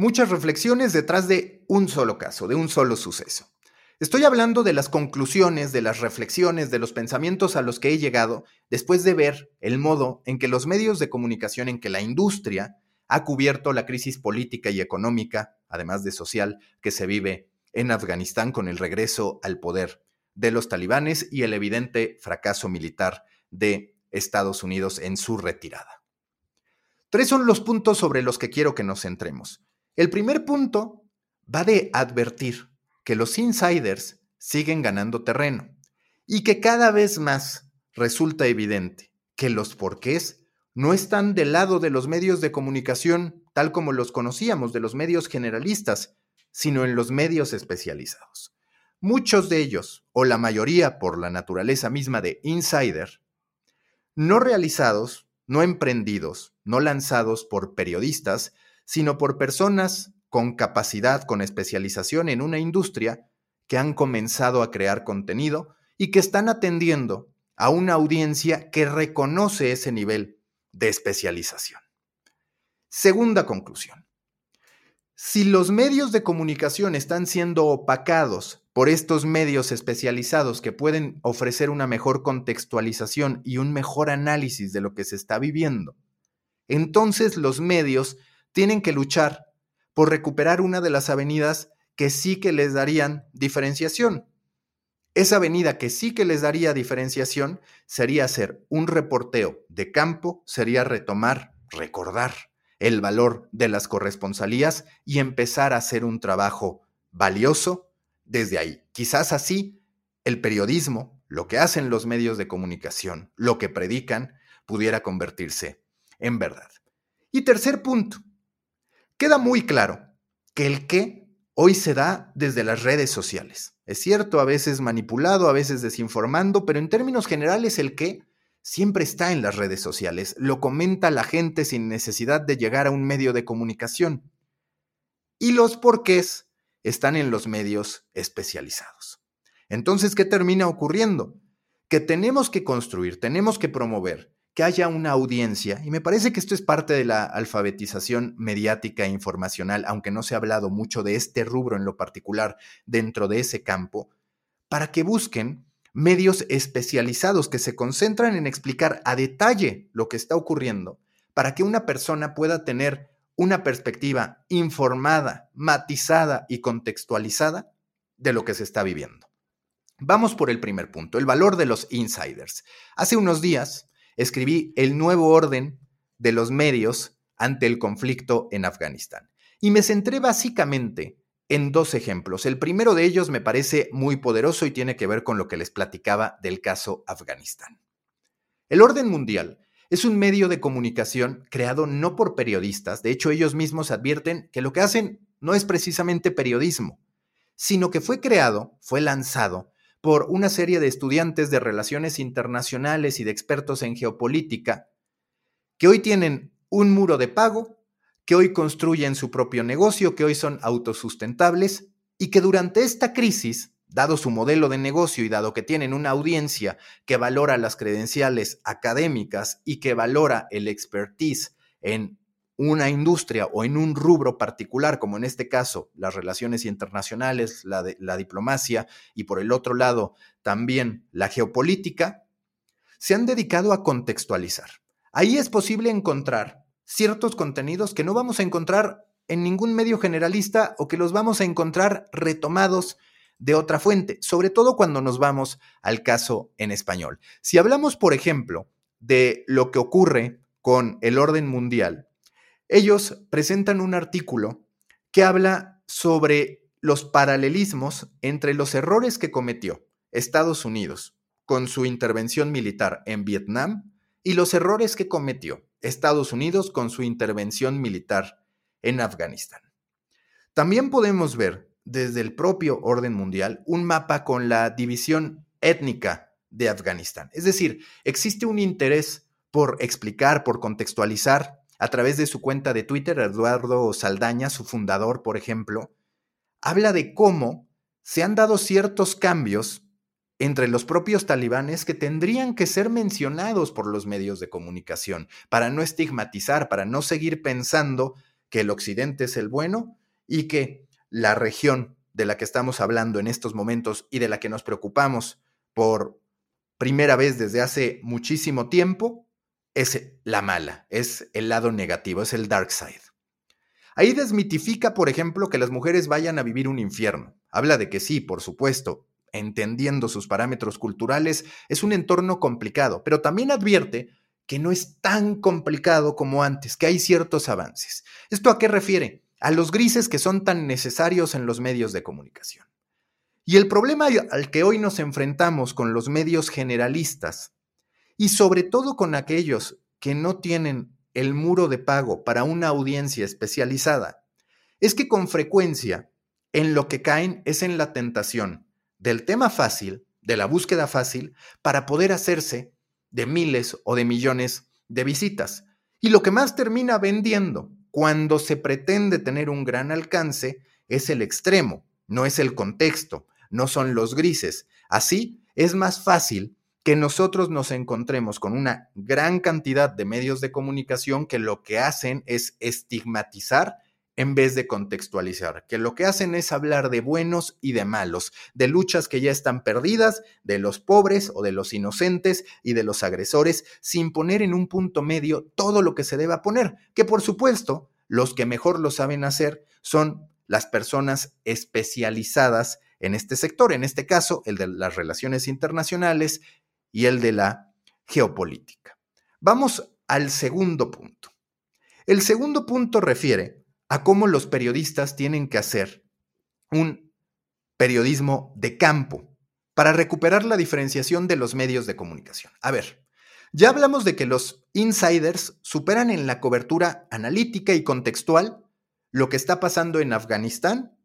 Muchas reflexiones detrás de un solo caso, de un solo suceso. Estoy hablando de las conclusiones, de las reflexiones, de los pensamientos a los que he llegado después de ver el modo en que los medios de comunicación, en que la industria ha cubierto la crisis política y económica, además de social, que se vive en Afganistán con el regreso al poder de los talibanes y el evidente fracaso militar de Estados Unidos en su retirada. Tres son los puntos sobre los que quiero que nos centremos. El primer punto va de advertir que los insiders siguen ganando terreno y que cada vez más resulta evidente que los porqués no están del lado de los medios de comunicación tal como los conocíamos, de los medios generalistas, sino en los medios especializados. Muchos de ellos, o la mayoría por la naturaleza misma de insider, no realizados, no emprendidos, no lanzados por periodistas, sino por personas con capacidad, con especialización en una industria que han comenzado a crear contenido y que están atendiendo a una audiencia que reconoce ese nivel de especialización. Segunda conclusión. Si los medios de comunicación están siendo opacados por estos medios especializados que pueden ofrecer una mejor contextualización y un mejor análisis de lo que se está viviendo, entonces los medios tienen que luchar por recuperar una de las avenidas que sí que les darían diferenciación. Esa avenida que sí que les daría diferenciación sería hacer un reporteo de campo, sería retomar, recordar el valor de las corresponsalías y empezar a hacer un trabajo valioso desde ahí. Quizás así el periodismo, lo que hacen los medios de comunicación, lo que predican, pudiera convertirse en verdad. Y tercer punto, Queda muy claro que el qué hoy se da desde las redes sociales. Es cierto, a veces manipulado, a veces desinformando, pero en términos generales el qué siempre está en las redes sociales. Lo comenta la gente sin necesidad de llegar a un medio de comunicación. Y los porqués están en los medios especializados. Entonces, ¿qué termina ocurriendo? Que tenemos que construir, tenemos que promover que haya una audiencia, y me parece que esto es parte de la alfabetización mediática e informacional, aunque no se ha hablado mucho de este rubro en lo particular dentro de ese campo, para que busquen medios especializados que se concentran en explicar a detalle lo que está ocurriendo, para que una persona pueda tener una perspectiva informada, matizada y contextualizada de lo que se está viviendo. Vamos por el primer punto, el valor de los insiders. Hace unos días, escribí El nuevo orden de los medios ante el conflicto en Afganistán. Y me centré básicamente en dos ejemplos. El primero de ellos me parece muy poderoso y tiene que ver con lo que les platicaba del caso Afganistán. El orden mundial es un medio de comunicación creado no por periodistas, de hecho ellos mismos advierten que lo que hacen no es precisamente periodismo, sino que fue creado, fue lanzado por una serie de estudiantes de relaciones internacionales y de expertos en geopolítica que hoy tienen un muro de pago, que hoy construyen su propio negocio, que hoy son autosustentables y que durante esta crisis, dado su modelo de negocio y dado que tienen una audiencia que valora las credenciales académicas y que valora el expertise en una industria o en un rubro particular, como en este caso las relaciones internacionales, la, diplomacia y por el otro lado también la geopolítica, se han dedicado a contextualizar. Ahí es posible encontrar ciertos contenidos que no vamos a encontrar en ningún medio generalista o que los vamos a encontrar retomados de otra fuente, sobre todo cuando nos vamos al caso en español. Si hablamos, por ejemplo, de lo que ocurre con el orden mundial, ellos presentan un artículo que habla sobre los paralelismos entre los errores que cometió Estados Unidos con su intervención militar en Vietnam y los errores que cometió Estados Unidos con su intervención militar en Afganistán. También podemos ver desde el propio orden mundial un mapa con la división étnica de Afganistán. Es decir, existe un interés por explicar, por contextualizar a través de su cuenta de Twitter, Eduardo Saldaña, su fundador, por ejemplo, habla de cómo se han dado ciertos cambios entre los propios talibanes que tendrían que ser mencionados por los medios de comunicación para no estigmatizar, para no seguir pensando que el occidente es el bueno y que la región de la que estamos hablando en estos momentos y de la que nos preocupamos por primera vez desde hace muchísimo tiempo es la mala, es el lado negativo, es el dark side. Ahí desmitifica, por ejemplo, que las mujeres vayan a vivir un infierno. Habla de que sí, por supuesto, entendiendo sus parámetros culturales, es un entorno complicado, pero también advierte que no es tan complicado como antes, que hay ciertos avances. ¿Esto a qué refiere? A los grises que son tan necesarios en los medios de comunicación. Y el problema al que hoy nos enfrentamos con los medios generalistas, y sobre todo con aquellos que no tienen el muro de pago para una audiencia especializada, es que con frecuencia en lo que caen es en la tentación del tema fácil, de la búsqueda fácil, para poder hacerse de miles o de millones de visitas. Y lo que más termina vendiendo cuando se pretende tener un gran alcance es el extremo, no es el contexto, no son los grises. Así es más fácil que nosotros nos encontremos con una gran cantidad de medios de comunicación que lo que hacen es estigmatizar en vez de contextualizar, que lo que hacen es hablar de buenos y de malos, de luchas que ya están perdidas, de los pobres o de los inocentes y de los agresores, sin poner en un punto medio todo lo que se deba poner, que por supuesto los que mejor lo saben hacer son las personas especializadas en este sector, en este caso el de las relaciones internacionales y el de la geopolítica. Vamos al segundo punto. El segundo punto refiere a cómo los periodistas tienen que hacer un periodismo de campo para recuperar la diferenciación de los medios de comunicación. A ver, ya hablamos de que los insiders superan en la cobertura analítica y contextual lo que está pasando en Afganistán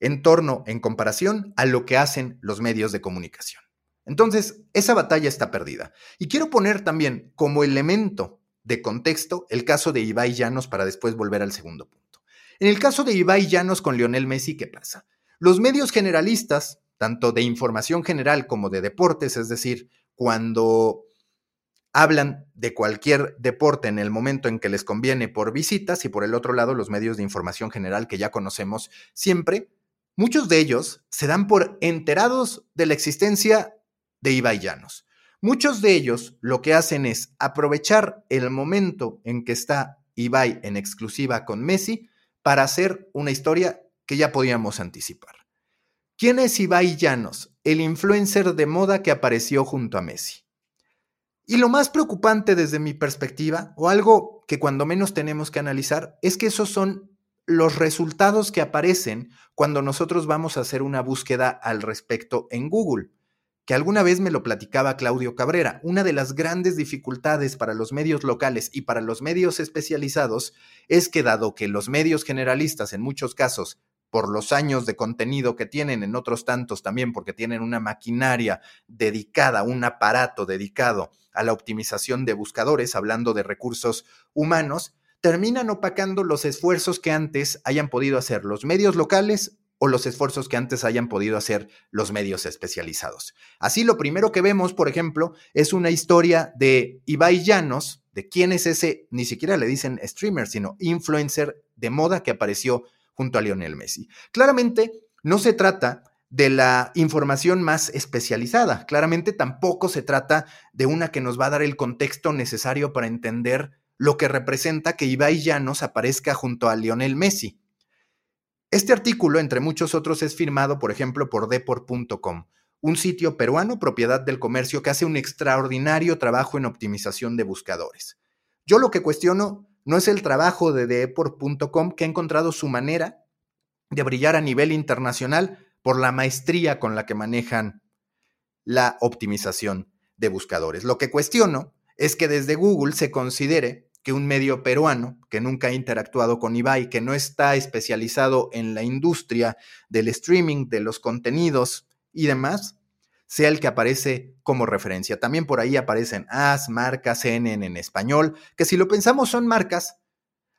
en torno, en comparación, a lo que hacen los medios de comunicación. Entonces, esa batalla está perdida. Y quiero poner también como elemento de contexto el caso de Ibai Llanos para después volver al segundo punto. En el caso de Ibai Llanos con Lionel Messi, ¿qué pasa? Los medios generalistas, tanto de información general como de deportes, es decir, cuando hablan de cualquier deporte en el momento en que les conviene por visitas y por el otro lado los medios de información general que ya conocemos siempre, muchos de ellos se dan por enterados de la existencia de Ibai Llanos. Muchos de ellos lo que hacen es aprovechar el momento en que está Ibai en exclusiva con Messi para hacer una historia que ya podíamos anticipar. ¿Quién es Ibai Llanos, el influencer de moda que apareció junto a Messi? Y lo más preocupante desde mi perspectiva, o algo que cuando menos tenemos que analizar, es que esos son los resultados que aparecen cuando nosotros vamos a hacer una búsqueda al respecto en Google que alguna vez me lo platicaba Claudio Cabrera. Una de las grandes dificultades para los medios locales y para los medios especializados es que dado que los medios generalistas en muchos casos por los años de contenido que tienen, en otros tantos también porque tienen una maquinaria dedicada, un aparato dedicado a la optimización de buscadores, hablando de recursos humanos, terminan opacando los esfuerzos que antes hayan podido hacer los medios locales o los esfuerzos que antes hayan podido hacer los medios especializados. Así, lo primero que vemos, por ejemplo, es una historia de Ibai Llanos, de quién es ese, ni siquiera le dicen streamer, sino influencer de moda que apareció junto a Lionel Messi. Claramente, no se trata de la información más especializada. Claramente tampoco se trata de una que nos va a dar el contexto necesario para entender lo que representa que Ibai Llanos aparezca junto a Lionel Messi. Este artículo, entre muchos otros, es firmado, por ejemplo, por Deport.com, un sitio peruano propiedad del comercio que hace un extraordinario trabajo en optimización de buscadores. Yo lo que cuestiono no es el trabajo de Deport.com que ha encontrado su manera de brillar a nivel internacional por la maestría con la que manejan la optimización de buscadores. Lo que cuestiono es que desde Google se considere que un medio peruano que nunca ha interactuado con Ibai, que no está especializado en la industria del streaming, de los contenidos y demás, sea el que aparece como referencia. También por ahí aparecen AS, marcas, CNN en español, que si lo pensamos son marcas,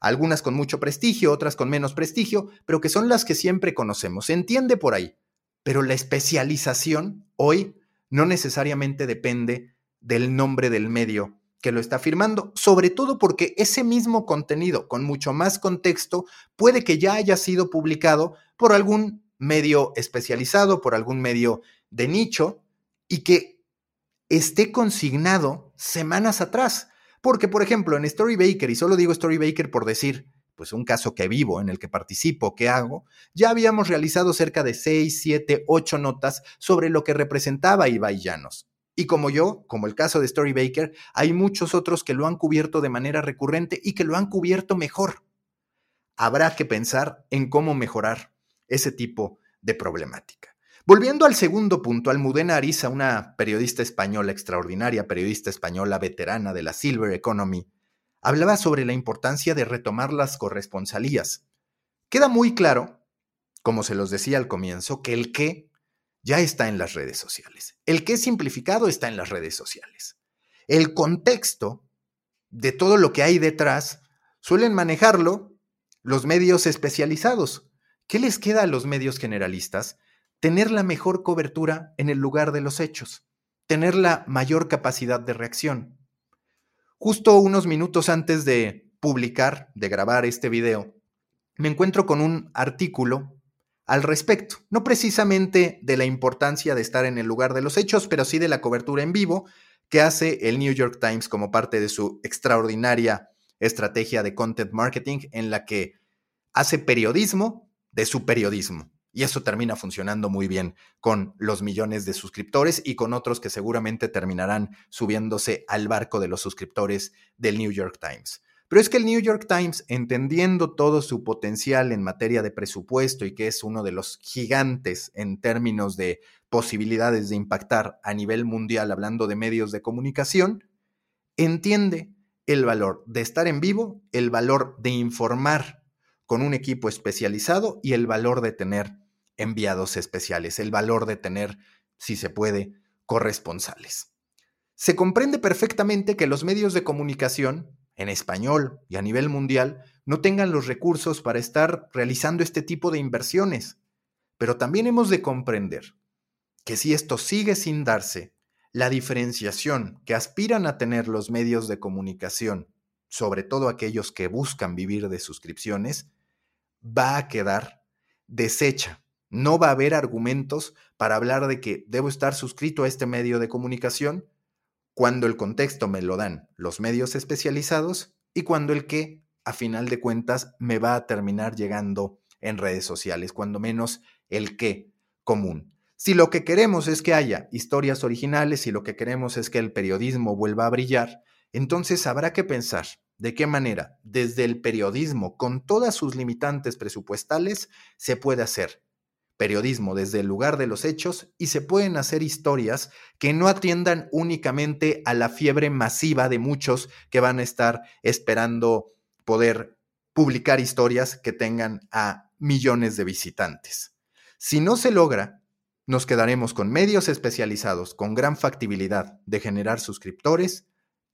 algunas con mucho prestigio, otras con menos prestigio, pero que son las que siempre conocemos. Se entiende por ahí, pero la especialización hoy no necesariamente depende del nombre del medio que lo está firmando, sobre todo porque ese mismo contenido con mucho más contexto puede que ya haya sido publicado por algún medio especializado, por algún medio de nicho y que esté consignado semanas atrás. Porque, por ejemplo, en Storybaker, y solo digo Storybaker por decir, pues un caso que vivo, en el que participo, que hago, ya habíamos realizado cerca de 6, 7, 8 notas sobre lo que representaba Ibai Llanos. Y como yo, como el caso de Storybaker, hay muchos otros que lo han cubierto de manera recurrente y que lo han cubierto mejor. Habrá que pensar en cómo mejorar ese tipo de problemática. Volviendo al segundo punto, Almudena Ariza, una periodista española extraordinaria, periodista española veterana de la Silver Economy, hablaba sobre la importancia de retomar las corresponsalías. Queda muy claro, como se los decía al comienzo, que el qué ya está en las redes sociales. El qué simplificado está en las redes sociales. El contexto de todo lo que hay detrás suelen manejarlo los medios especializados. ¿Qué les queda a los medios generalistas? tener la mejor cobertura en el lugar de los hechos, tener la mayor capacidad de reacción. Justo unos minutos antes de publicar, de grabar este video, me encuentro con un artículo al respecto, no precisamente de la importancia de estar en el lugar de los hechos, pero sí de la cobertura en vivo que hace el New York Times como parte de su extraordinaria estrategia de content marketing en la que hace periodismo de su periodismo. Y eso termina funcionando muy bien con los millones de suscriptores y con otros que seguramente terminarán subiéndose al barco de los suscriptores del New York Times. Pero es que el New York Times, entendiendo todo su potencial en materia de presupuesto y que es uno de los gigantes en términos de posibilidades de impactar a nivel mundial hablando de medios de comunicación, entiende el valor de estar en vivo, el valor de informar con un equipo especializado y el valor de tener enviados especiales, el valor de tener, si se puede, corresponsales. Se comprende perfectamente que los medios de comunicación, en español y a nivel mundial, no tengan los recursos para estar realizando este tipo de inversiones, pero también hemos de comprender que si esto sigue sin darse, la diferenciación que aspiran a tener los medios de comunicación, sobre todo aquellos que buscan vivir de suscripciones, va a quedar deshecha. No va a haber argumentos para hablar de que debo estar suscrito a este medio de comunicación cuando el contexto me lo dan los medios especializados y cuando el que, a final de cuentas, me va a terminar llegando en redes sociales, cuando menos el qué común. Si lo que queremos es que haya historias originales y lo que queremos es que el periodismo vuelva a brillar, entonces habrá que pensar de qué manera desde el periodismo, con todas sus limitantes presupuestales, se puede hacer periodismo desde el lugar de los hechos y se pueden hacer historias que no atiendan únicamente a la fiebre masiva de muchos que van a estar esperando poder publicar historias que tengan a millones de visitantes. Si no se logra, nos quedaremos con medios especializados con gran factibilidad de generar suscriptores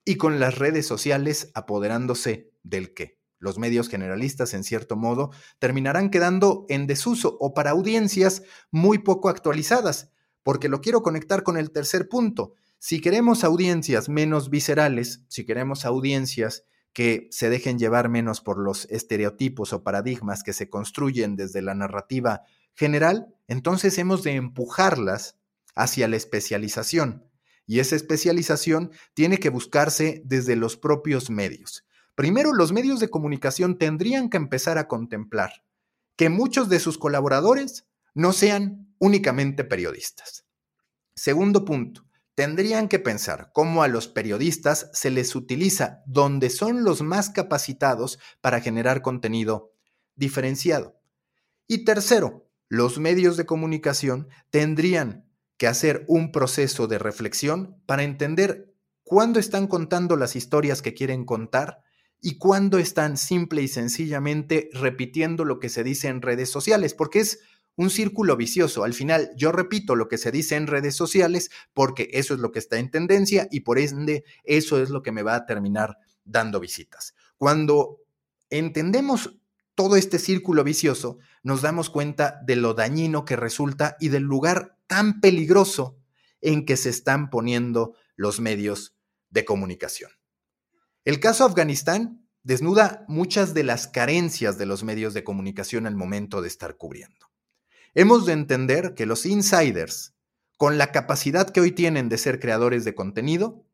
y con las redes sociales apoderándose del qué los medios generalistas, en cierto modo, terminarán quedando en desuso o para audiencias muy poco actualizadas, porque lo quiero conectar con el tercer punto. Si queremos audiencias menos viscerales, si queremos audiencias que se dejen llevar menos por los estereotipos o paradigmas que se construyen desde la narrativa general, entonces hemos de empujarlas hacia la especialización. Y esa especialización tiene que buscarse desde los propios medios. Primero, los medios de comunicación tendrían que empezar a contemplar que muchos de sus colaboradores no sean únicamente periodistas. Segundo punto, tendrían que pensar cómo a los periodistas se les utiliza donde son los más capacitados para generar contenido diferenciado. Y tercero, los medios de comunicación tendrían que hacer un proceso de reflexión para entender cuándo están contando las historias que quieren contar y cuándo están simple y sencillamente repitiendo lo que se dice en redes sociales, porque es un círculo vicioso. Al final, yo repito lo que se dice en redes sociales porque eso es lo que está en tendencia y por ende eso es lo que me va a terminar dando visitas. Cuando entendemos todo este círculo vicioso, nos damos cuenta de lo dañino que resulta y del lugar tan peligroso en que se están poniendo los medios de comunicación. El caso Afganistán desnuda muchas de las carencias de los medios de comunicación al momento de estar cubriendo. Hemos de entender que los insiders, con la capacidad que hoy tienen de ser creadores de contenido,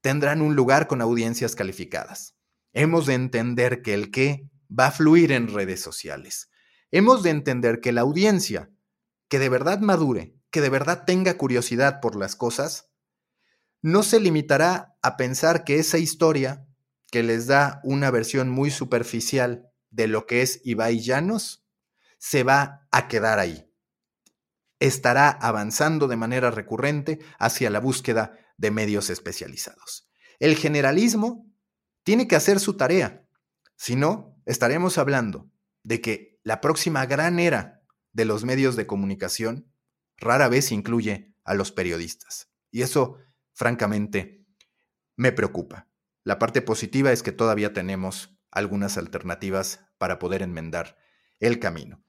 tendrán un lugar con audiencias calificadas. Hemos de entender que el qué va a fluir en redes sociales. Hemos de entender que la audiencia que de verdad madure, que de verdad tenga curiosidad por las cosas, no se limitará a pensar que esa historia que les da una versión muy superficial de lo que es Ibai Llanos, se va a quedar ahí. Estará avanzando de manera recurrente hacia la búsqueda de medios especializados. El generalismo tiene que hacer su tarea. Si no, estaremos hablando de que la próxima gran era de los medios de comunicación rara vez incluye a los periodistas. Y eso francamente, me preocupa. La parte positiva es que todavía tenemos algunas alternativas para poder enmendar el camino.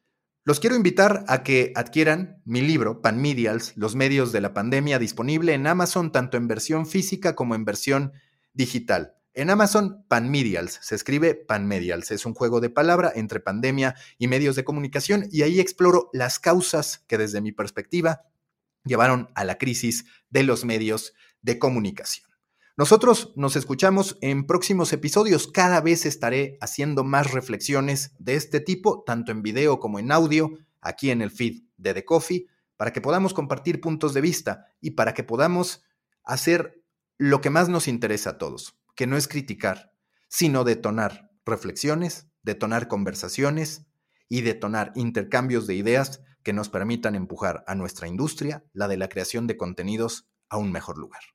Los quiero invitar a que adquieran mi libro, Panmedials, los medios de la pandemia, disponible en Amazon tanto en versión física como en versión digital. En Amazon, Panmedials, se escribe Panmedials, es un juego de palabra entre pandemia y medios de comunicación y ahí exploro las causas que desde mi perspectiva llevaron a la crisis de los medios de comunicación. Nosotros nos escuchamos en próximos episodios. Cada vez estaré haciendo más reflexiones de este tipo, tanto en video como en audio, aquí en el feed de The Coffee, para que podamos compartir puntos de vista y para que podamos hacer lo que más nos interesa a todos, que no es criticar, sino detonar reflexiones, detonar conversaciones y detonar intercambios de ideas que nos permitan empujar a nuestra industria, la de la creación de contenidos, a un mejor lugar.